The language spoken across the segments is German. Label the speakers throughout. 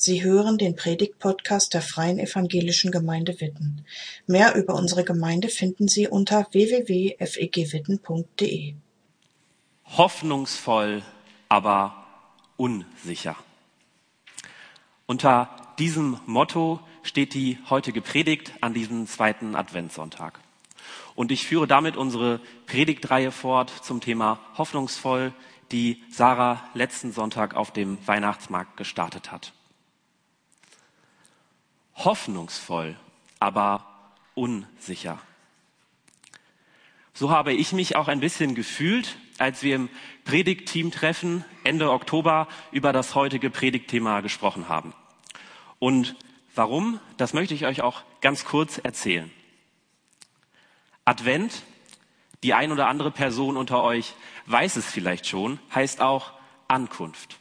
Speaker 1: Sie hören den Predigt-Podcast der Freien Evangelischen Gemeinde Witten. Mehr über unsere Gemeinde finden Sie unter www.fegwitten.de.
Speaker 2: Hoffnungsvoll, aber unsicher. Unter diesem Motto steht die heutige Predigt an diesem zweiten Adventssonntag. Und ich führe damit unsere Predigtreihe fort zum Thema Hoffnungsvoll, die Sarah letzten Sonntag auf dem Weihnachtsmarkt gestartet hat hoffnungsvoll, aber unsicher. So habe ich mich auch ein bisschen gefühlt, als wir im Predigtteam-Treffen Ende Oktober über das heutige Predigtthema gesprochen haben. Und warum, das möchte ich euch auch ganz kurz erzählen. Advent, die ein oder andere Person unter euch weiß es vielleicht schon, heißt auch Ankunft.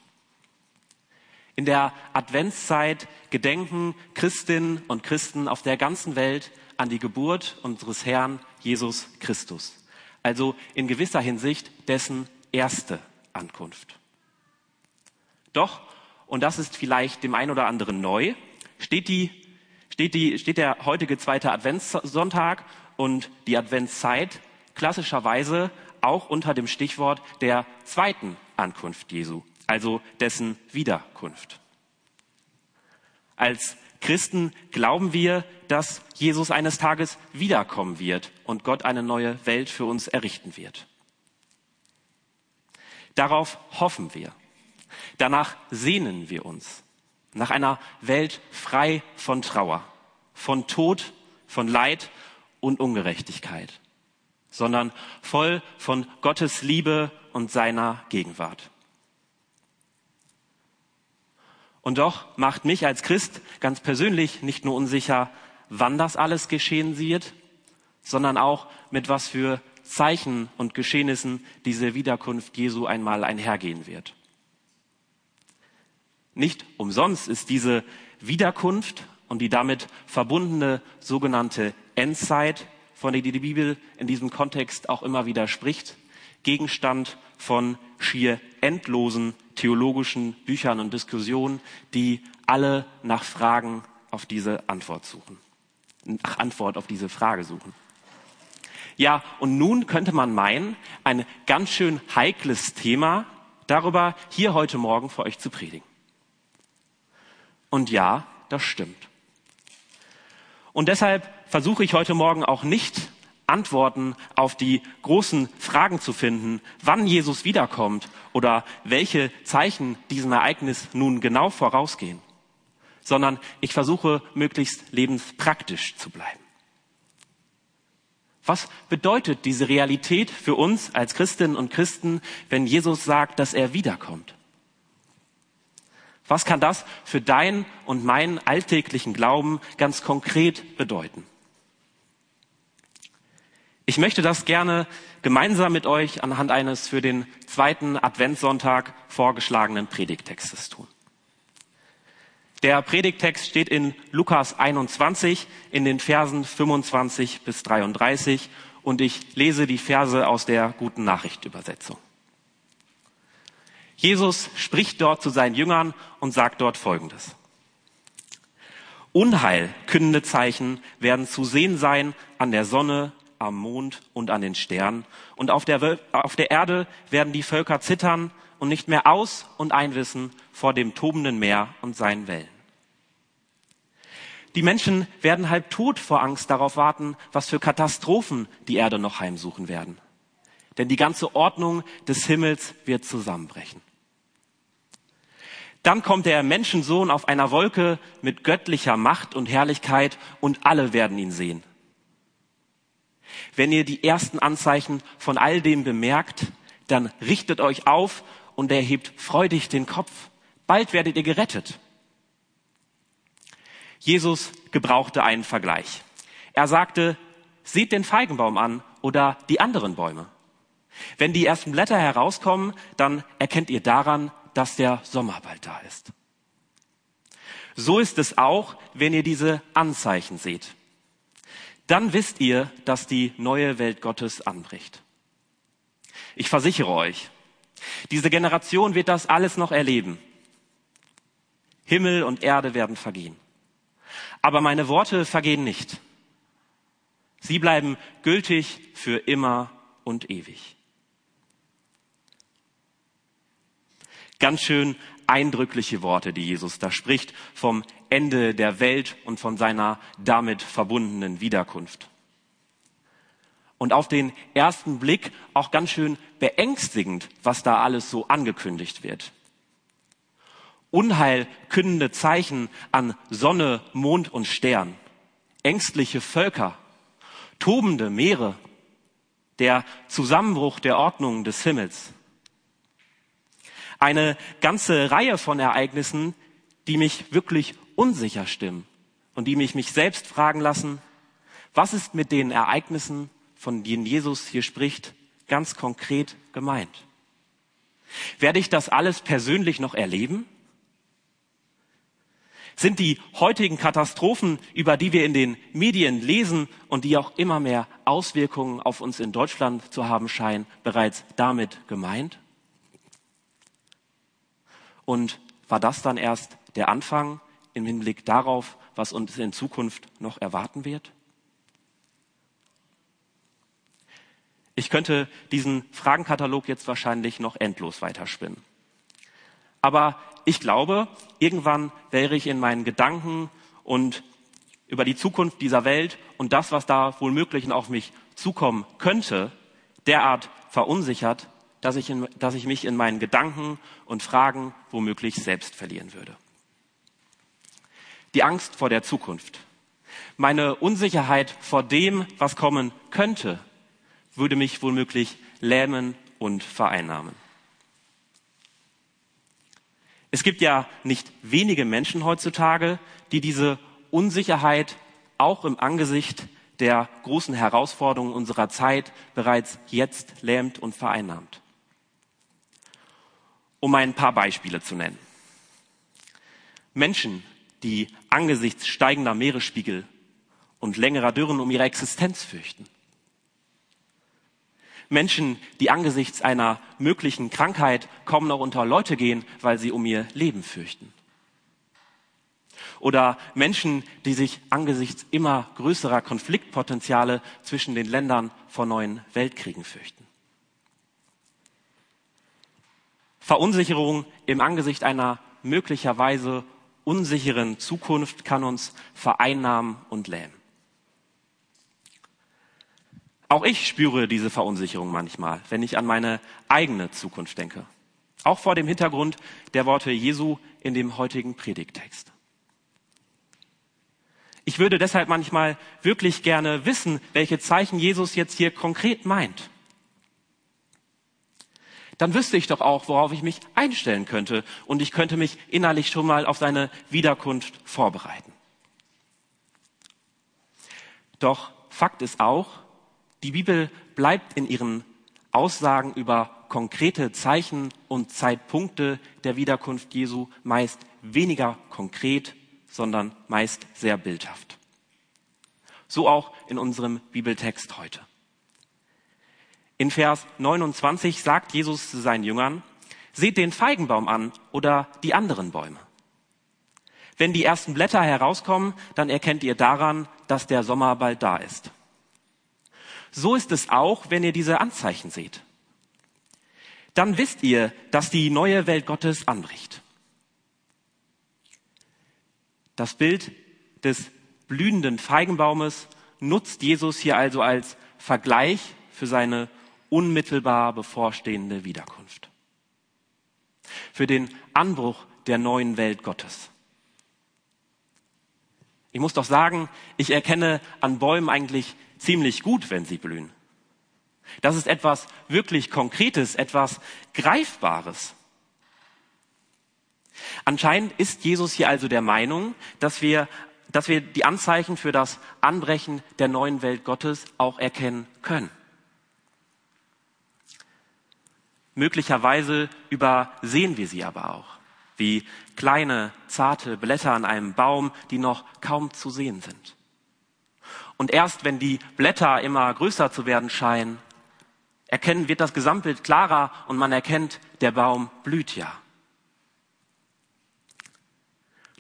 Speaker 2: In der Adventszeit gedenken Christinnen und Christen auf der ganzen Welt an die Geburt unseres Herrn Jesus Christus. Also in gewisser Hinsicht dessen erste Ankunft. Doch, und das ist vielleicht dem einen oder anderen neu, steht, die, steht, die, steht der heutige zweite Adventssonntag und die Adventszeit klassischerweise auch unter dem Stichwort der zweiten Ankunft Jesu also dessen Wiederkunft. Als Christen glauben wir, dass Jesus eines Tages wiederkommen wird und Gott eine neue Welt für uns errichten wird. Darauf hoffen wir. Danach sehnen wir uns. Nach einer Welt frei von Trauer, von Tod, von Leid und Ungerechtigkeit, sondern voll von Gottes Liebe und seiner Gegenwart. Und doch macht mich als Christ ganz persönlich nicht nur unsicher, wann das alles geschehen wird, sondern auch mit was für Zeichen und Geschehnissen diese Wiederkunft Jesu einmal einhergehen wird. Nicht umsonst ist diese Wiederkunft und die damit verbundene sogenannte Endzeit, von der die Bibel in diesem Kontext auch immer wieder spricht, Gegenstand von schier endlosen theologischen Büchern und Diskussionen, die alle nach Fragen auf diese Antwort suchen, nach Antwort auf diese Frage suchen. Ja, und nun könnte man meinen, ein ganz schön heikles Thema darüber hier heute Morgen für euch zu predigen. Und ja, das stimmt. Und deshalb versuche ich heute Morgen auch nicht Antworten auf die großen Fragen zu finden, wann Jesus wiederkommt oder welche Zeichen diesem Ereignis nun genau vorausgehen, sondern ich versuche möglichst lebenspraktisch zu bleiben. Was bedeutet diese Realität für uns als Christinnen und Christen, wenn Jesus sagt, dass er wiederkommt? Was kann das für dein und meinen alltäglichen Glauben ganz konkret bedeuten? Ich möchte das gerne gemeinsam mit euch anhand eines für den zweiten Adventssonntag vorgeschlagenen Predigtextes tun. Der Predigtext steht in Lukas 21 in den Versen 25 bis 33 und ich lese die Verse aus der guten Nachrichtübersetzung. Jesus spricht dort zu seinen Jüngern und sagt dort Folgendes. Unheil kündende Zeichen werden zu sehen sein an der Sonne, am Mond und an den Sternen. Und auf der, auf der Erde werden die Völker zittern und nicht mehr aus und einwissen vor dem tobenden Meer und seinen Wellen. Die Menschen werden halb tot vor Angst darauf warten, was für Katastrophen die Erde noch heimsuchen werden. Denn die ganze Ordnung des Himmels wird zusammenbrechen. Dann kommt der Menschensohn auf einer Wolke mit göttlicher Macht und Herrlichkeit und alle werden ihn sehen. Wenn ihr die ersten Anzeichen von all dem bemerkt, dann richtet euch auf und erhebt freudig den Kopf. Bald werdet ihr gerettet. Jesus gebrauchte einen Vergleich. Er sagte, seht den Feigenbaum an oder die anderen Bäume. Wenn die ersten Blätter herauskommen, dann erkennt ihr daran, dass der Sommer bald da ist. So ist es auch, wenn ihr diese Anzeichen seht dann wisst ihr, dass die neue Welt Gottes anbricht. Ich versichere euch, diese Generation wird das alles noch erleben. Himmel und Erde werden vergehen. Aber meine Worte vergehen nicht. Sie bleiben gültig für immer und ewig. Ganz schön eindrückliche Worte, die Jesus da spricht vom Ende der Welt und von seiner damit verbundenen Wiederkunft. Und auf den ersten Blick auch ganz schön beängstigend, was da alles so angekündigt wird. Unheilkündende Zeichen an Sonne, Mond und Stern, ängstliche Völker, tobende Meere, der Zusammenbruch der Ordnung des Himmels. Eine ganze Reihe von Ereignissen, die mich wirklich unsicher stimmen und die mich mich selbst fragen lassen, was ist mit den Ereignissen, von denen Jesus hier spricht, ganz konkret gemeint? Werde ich das alles persönlich noch erleben? Sind die heutigen Katastrophen, über die wir in den Medien lesen und die auch immer mehr Auswirkungen auf uns in Deutschland zu haben scheinen, bereits damit gemeint? Und war das dann erst der Anfang im Hinblick darauf, was uns in Zukunft noch erwarten wird? Ich könnte diesen Fragenkatalog jetzt wahrscheinlich noch endlos weiterspinnen. Aber ich glaube, irgendwann wäre ich in meinen Gedanken und über die Zukunft dieser Welt und das, was da wohl möglich auf mich zukommen könnte, derart verunsichert, dass ich, in, dass ich mich in meinen Gedanken und Fragen womöglich selbst verlieren würde. Die Angst vor der Zukunft, meine Unsicherheit vor dem, was kommen könnte, würde mich womöglich lähmen und vereinnahmen. Es gibt ja nicht wenige Menschen heutzutage, die diese Unsicherheit auch im Angesicht der großen Herausforderungen unserer Zeit bereits jetzt lähmt und vereinnahmt. Um ein paar Beispiele zu nennen. Menschen, die angesichts steigender Meeresspiegel und längerer Dürren um ihre Existenz fürchten. Menschen, die angesichts einer möglichen Krankheit kaum noch unter Leute gehen, weil sie um ihr Leben fürchten. Oder Menschen, die sich angesichts immer größerer Konfliktpotenziale zwischen den Ländern vor neuen Weltkriegen fürchten. Verunsicherung im Angesicht einer möglicherweise unsicheren Zukunft kann uns vereinnahmen und lähmen. Auch ich spüre diese Verunsicherung manchmal, wenn ich an meine eigene Zukunft denke. Auch vor dem Hintergrund der Worte Jesu in dem heutigen Predigtext. Ich würde deshalb manchmal wirklich gerne wissen, welche Zeichen Jesus jetzt hier konkret meint. Dann wüsste ich doch auch, worauf ich mich einstellen könnte und ich könnte mich innerlich schon mal auf seine Wiederkunft vorbereiten. Doch Fakt ist auch, die Bibel bleibt in ihren Aussagen über konkrete Zeichen und Zeitpunkte der Wiederkunft Jesu meist weniger konkret, sondern meist sehr bildhaft. So auch in unserem Bibeltext heute. In Vers 29 sagt Jesus zu seinen Jüngern, seht den Feigenbaum an oder die anderen Bäume. Wenn die ersten Blätter herauskommen, dann erkennt ihr daran, dass der Sommer bald da ist. So ist es auch, wenn ihr diese Anzeichen seht. Dann wisst ihr, dass die neue Welt Gottes anbricht. Das Bild des blühenden Feigenbaumes nutzt Jesus hier also als Vergleich für seine unmittelbar bevorstehende Wiederkunft. Für den Anbruch der neuen Welt Gottes. Ich muss doch sagen, ich erkenne an Bäumen eigentlich ziemlich gut, wenn sie blühen. Das ist etwas wirklich Konkretes, etwas Greifbares. Anscheinend ist Jesus hier also der Meinung, dass wir, dass wir die Anzeichen für das Anbrechen der neuen Welt Gottes auch erkennen können. Möglicherweise übersehen wir sie aber auch, wie kleine, zarte Blätter an einem Baum, die noch kaum zu sehen sind. Und erst wenn die Blätter immer größer zu werden scheinen, erkennen, wird das Gesamtbild klarer und man erkennt, der Baum blüht ja.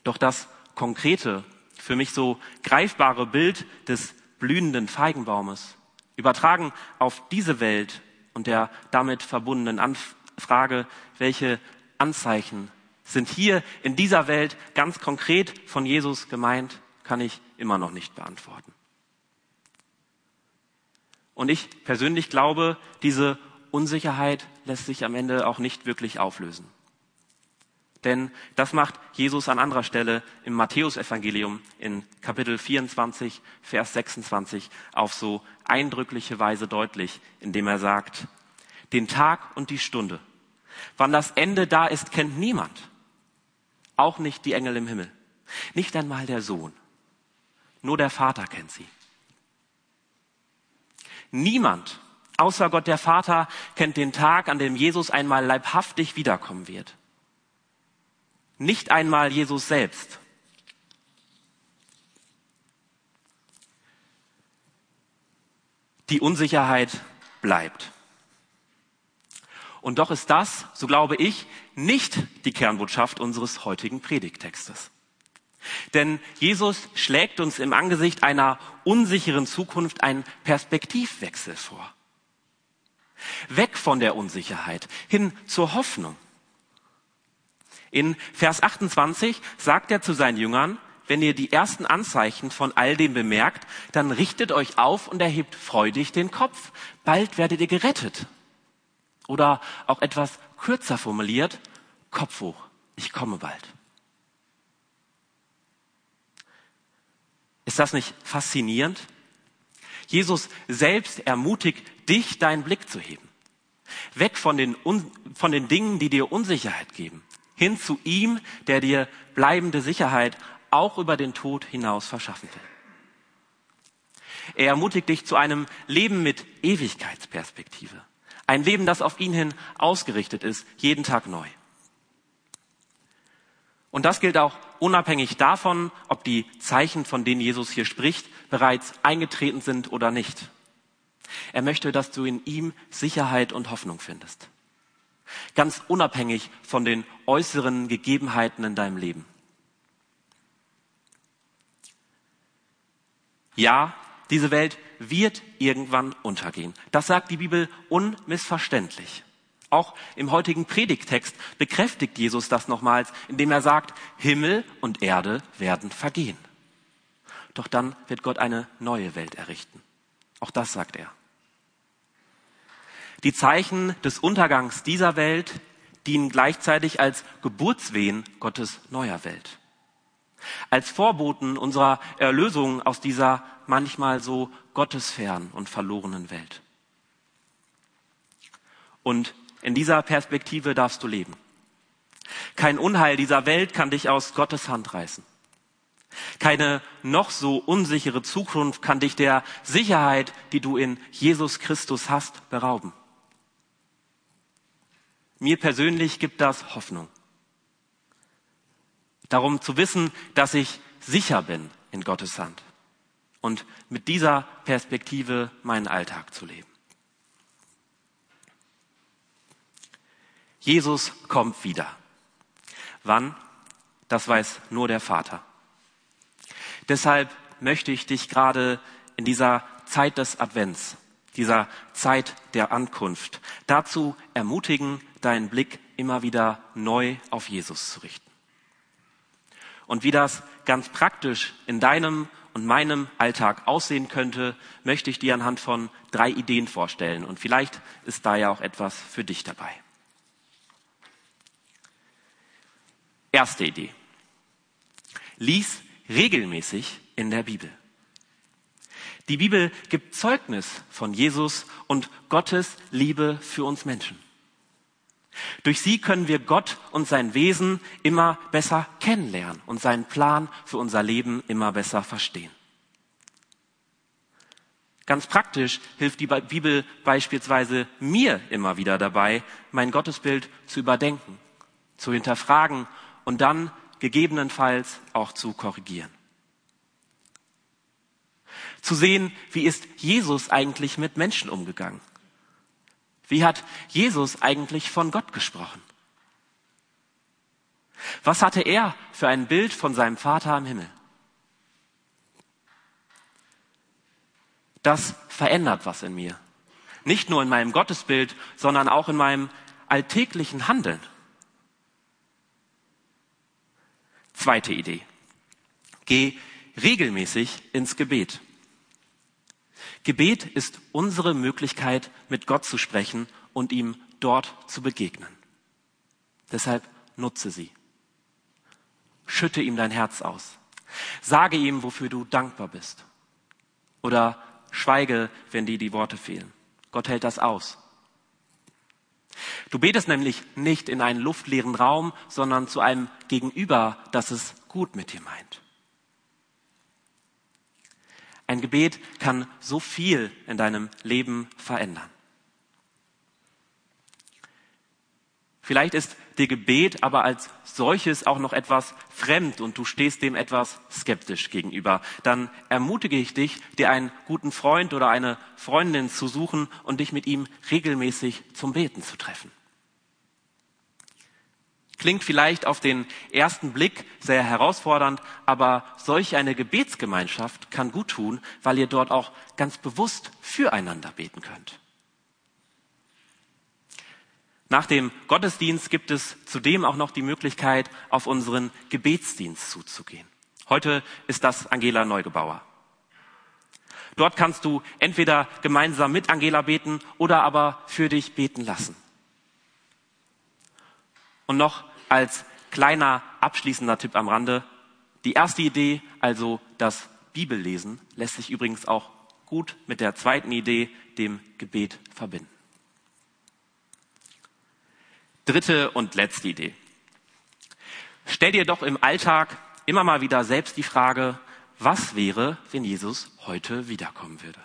Speaker 2: Doch das konkrete, für mich so greifbare Bild des blühenden Feigenbaumes, übertragen auf diese Welt und der damit verbundenen Anfrage, welche Anzeichen sind hier in dieser Welt ganz konkret von Jesus gemeint, kann ich immer noch nicht beantworten. Und ich persönlich glaube, diese Unsicherheit lässt sich am Ende auch nicht wirklich auflösen. Denn das macht Jesus an anderer Stelle im Matthäusevangelium in Kapitel 24, Vers 26 auf so eindrückliche Weise deutlich, indem er sagt, den Tag und die Stunde, wann das Ende da ist, kennt niemand. Auch nicht die Engel im Himmel. Nicht einmal der Sohn. Nur der Vater kennt sie. Niemand außer Gott der Vater kennt den Tag, an dem Jesus einmal leibhaftig wiederkommen wird. Nicht einmal Jesus selbst. Die Unsicherheit bleibt. Und doch ist das, so glaube ich, nicht die Kernbotschaft unseres heutigen Predigtextes. Denn Jesus schlägt uns im Angesicht einer unsicheren Zukunft einen Perspektivwechsel vor. Weg von der Unsicherheit hin zur Hoffnung. In Vers 28 sagt er zu seinen Jüngern, wenn ihr die ersten Anzeichen von all dem bemerkt, dann richtet euch auf und erhebt freudig den Kopf. Bald werdet ihr gerettet. Oder auch etwas kürzer formuliert, Kopf hoch, ich komme bald. Ist das nicht faszinierend? Jesus selbst ermutigt dich, deinen Blick zu heben. Weg von den, von den Dingen, die dir Unsicherheit geben hin zu ihm, der dir bleibende Sicherheit auch über den Tod hinaus verschaffen will. Er ermutigt dich zu einem Leben mit Ewigkeitsperspektive. Ein Leben, das auf ihn hin ausgerichtet ist, jeden Tag neu. Und das gilt auch unabhängig davon, ob die Zeichen, von denen Jesus hier spricht, bereits eingetreten sind oder nicht. Er möchte, dass du in ihm Sicherheit und Hoffnung findest ganz unabhängig von den äußeren Gegebenheiten in deinem Leben. Ja, diese Welt wird irgendwann untergehen. Das sagt die Bibel unmissverständlich. Auch im heutigen Predigtext bekräftigt Jesus das nochmals, indem er sagt, Himmel und Erde werden vergehen. Doch dann wird Gott eine neue Welt errichten. Auch das sagt er. Die Zeichen des Untergangs dieser Welt dienen gleichzeitig als Geburtswehen Gottes neuer Welt. Als Vorboten unserer Erlösung aus dieser manchmal so gottesfern und verlorenen Welt. Und in dieser Perspektive darfst du leben. Kein Unheil dieser Welt kann dich aus Gottes Hand reißen. Keine noch so unsichere Zukunft kann dich der Sicherheit, die du in Jesus Christus hast, berauben. Mir persönlich gibt das Hoffnung. Darum zu wissen, dass ich sicher bin in Gottes Hand und mit dieser Perspektive meinen Alltag zu leben. Jesus kommt wieder. Wann? Das weiß nur der Vater. Deshalb möchte ich dich gerade in dieser Zeit des Advents, dieser Zeit der Ankunft dazu ermutigen, deinen Blick immer wieder neu auf Jesus zu richten. Und wie das ganz praktisch in deinem und meinem Alltag aussehen könnte, möchte ich dir anhand von drei Ideen vorstellen. Und vielleicht ist da ja auch etwas für dich dabei. Erste Idee. Lies regelmäßig in der Bibel. Die Bibel gibt Zeugnis von Jesus und Gottes Liebe für uns Menschen. Durch sie können wir Gott und sein Wesen immer besser kennenlernen und seinen Plan für unser Leben immer besser verstehen. Ganz praktisch hilft die Bibel beispielsweise mir immer wieder dabei, mein Gottesbild zu überdenken, zu hinterfragen und dann gegebenenfalls auch zu korrigieren. Zu sehen, wie ist Jesus eigentlich mit Menschen umgegangen? Wie hat Jesus eigentlich von Gott gesprochen? Was hatte er für ein Bild von seinem Vater im Himmel? Das verändert was in mir. Nicht nur in meinem Gottesbild, sondern auch in meinem alltäglichen Handeln. Zweite Idee. Geh regelmäßig ins Gebet. Gebet ist unsere Möglichkeit, mit Gott zu sprechen und ihm dort zu begegnen. Deshalb nutze sie. Schütte ihm dein Herz aus. Sage ihm, wofür du dankbar bist. Oder schweige, wenn dir die Worte fehlen. Gott hält das aus. Du betest nämlich nicht in einen luftleeren Raum, sondern zu einem Gegenüber, das es gut mit dir meint. Ein Gebet kann so viel in deinem Leben verändern. Vielleicht ist dir Gebet aber als solches auch noch etwas fremd und du stehst dem etwas skeptisch gegenüber. Dann ermutige ich dich, dir einen guten Freund oder eine Freundin zu suchen und dich mit ihm regelmäßig zum Beten zu treffen. Klingt vielleicht auf den ersten Blick sehr herausfordernd, aber solch eine Gebetsgemeinschaft kann gut tun, weil ihr dort auch ganz bewusst füreinander beten könnt. Nach dem Gottesdienst gibt es zudem auch noch die Möglichkeit, auf unseren Gebetsdienst zuzugehen. Heute ist das Angela Neugebauer. Dort kannst du entweder gemeinsam mit Angela beten oder aber für dich beten lassen. Und noch als kleiner abschließender Tipp am Rande. Die erste Idee, also das Bibellesen, lässt sich übrigens auch gut mit der zweiten Idee, dem Gebet, verbinden. Dritte und letzte Idee. Stell dir doch im Alltag immer mal wieder selbst die Frage, was wäre, wenn Jesus heute wiederkommen würde?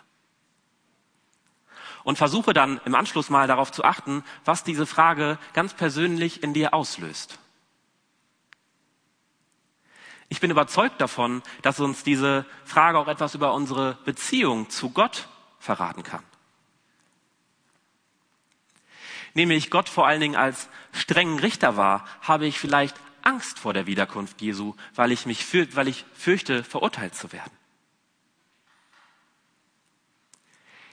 Speaker 2: Und versuche dann im Anschluss mal darauf zu achten, was diese Frage ganz persönlich in dir auslöst. Ich bin überzeugt davon, dass uns diese Frage auch etwas über unsere Beziehung zu Gott verraten kann nämlich Gott vor allen Dingen als strengen Richter war, habe ich vielleicht Angst vor der Wiederkunft Jesu, weil ich mich für, weil ich fürchte, verurteilt zu werden.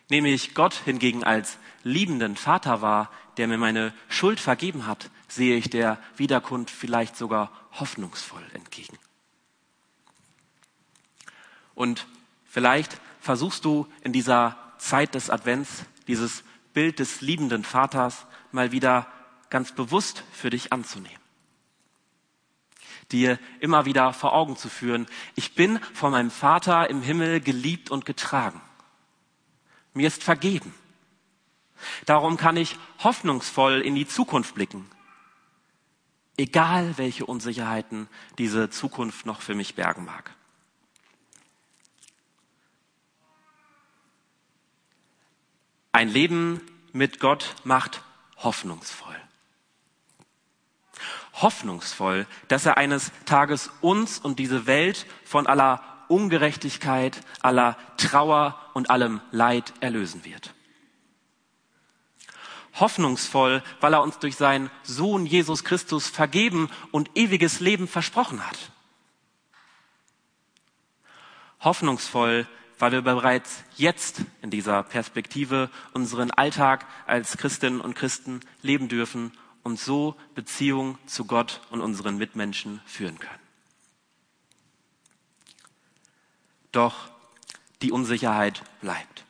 Speaker 2: Nämlich Gott hingegen als liebenden Vater war, der mir meine Schuld vergeben hat, sehe ich der Wiederkunft vielleicht sogar hoffnungsvoll entgegen. Und vielleicht versuchst du in dieser Zeit des Advents dieses Bild des liebenden Vaters mal wieder ganz bewusst für dich anzunehmen. Dir immer wieder vor Augen zu führen, ich bin von meinem Vater im Himmel geliebt und getragen. Mir ist vergeben. Darum kann ich hoffnungsvoll in die Zukunft blicken. Egal welche Unsicherheiten diese Zukunft noch für mich bergen mag. Ein Leben mit Gott macht hoffnungsvoll. Hoffnungsvoll, dass er eines Tages uns und diese Welt von aller Ungerechtigkeit, aller Trauer und allem Leid erlösen wird. Hoffnungsvoll, weil er uns durch seinen Sohn Jesus Christus vergeben und ewiges Leben versprochen hat. Hoffnungsvoll, weil wir bereits jetzt in dieser Perspektive unseren Alltag als Christinnen und Christen leben dürfen und so Beziehung zu Gott und unseren Mitmenschen führen können. Doch die Unsicherheit bleibt.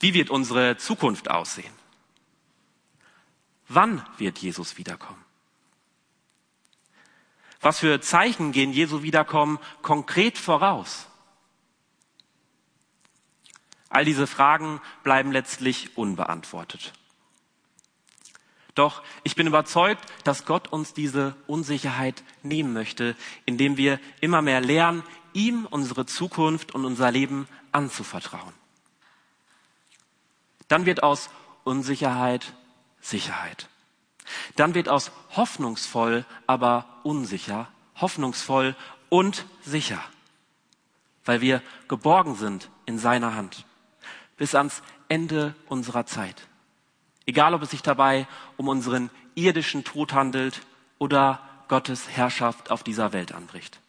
Speaker 2: Wie wird unsere Zukunft aussehen? Wann wird Jesus wiederkommen? Was für Zeichen gehen Jesu Wiederkommen konkret voraus? All diese Fragen bleiben letztlich unbeantwortet. Doch ich bin überzeugt, dass Gott uns diese Unsicherheit nehmen möchte, indem wir immer mehr lernen, ihm unsere Zukunft und unser Leben anzuvertrauen. Dann wird aus Unsicherheit Sicherheit. Dann wird aus hoffnungsvoll, aber unsicher, hoffnungsvoll und sicher, weil wir geborgen sind in seiner Hand bis ans Ende unserer Zeit. Egal, ob es sich dabei um unseren irdischen Tod handelt oder Gottes Herrschaft auf dieser Welt anbricht.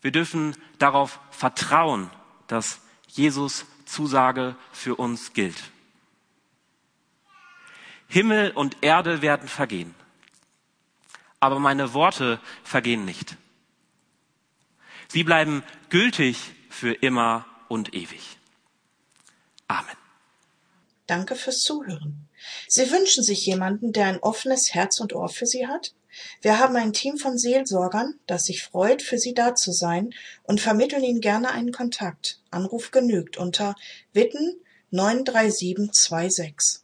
Speaker 2: Wir dürfen darauf vertrauen, dass Jesus Zusage für uns gilt. Himmel und Erde werden vergehen, aber meine Worte vergehen nicht. Sie bleiben gültig für immer und ewig. Amen.
Speaker 1: Danke fürs Zuhören. Sie wünschen sich jemanden, der ein offenes Herz und Ohr für Sie hat? Wir haben ein Team von Seelsorgern, das sich freut, für Sie da zu sein und vermitteln Ihnen gerne einen Kontakt. Anruf genügt unter Witten 93726.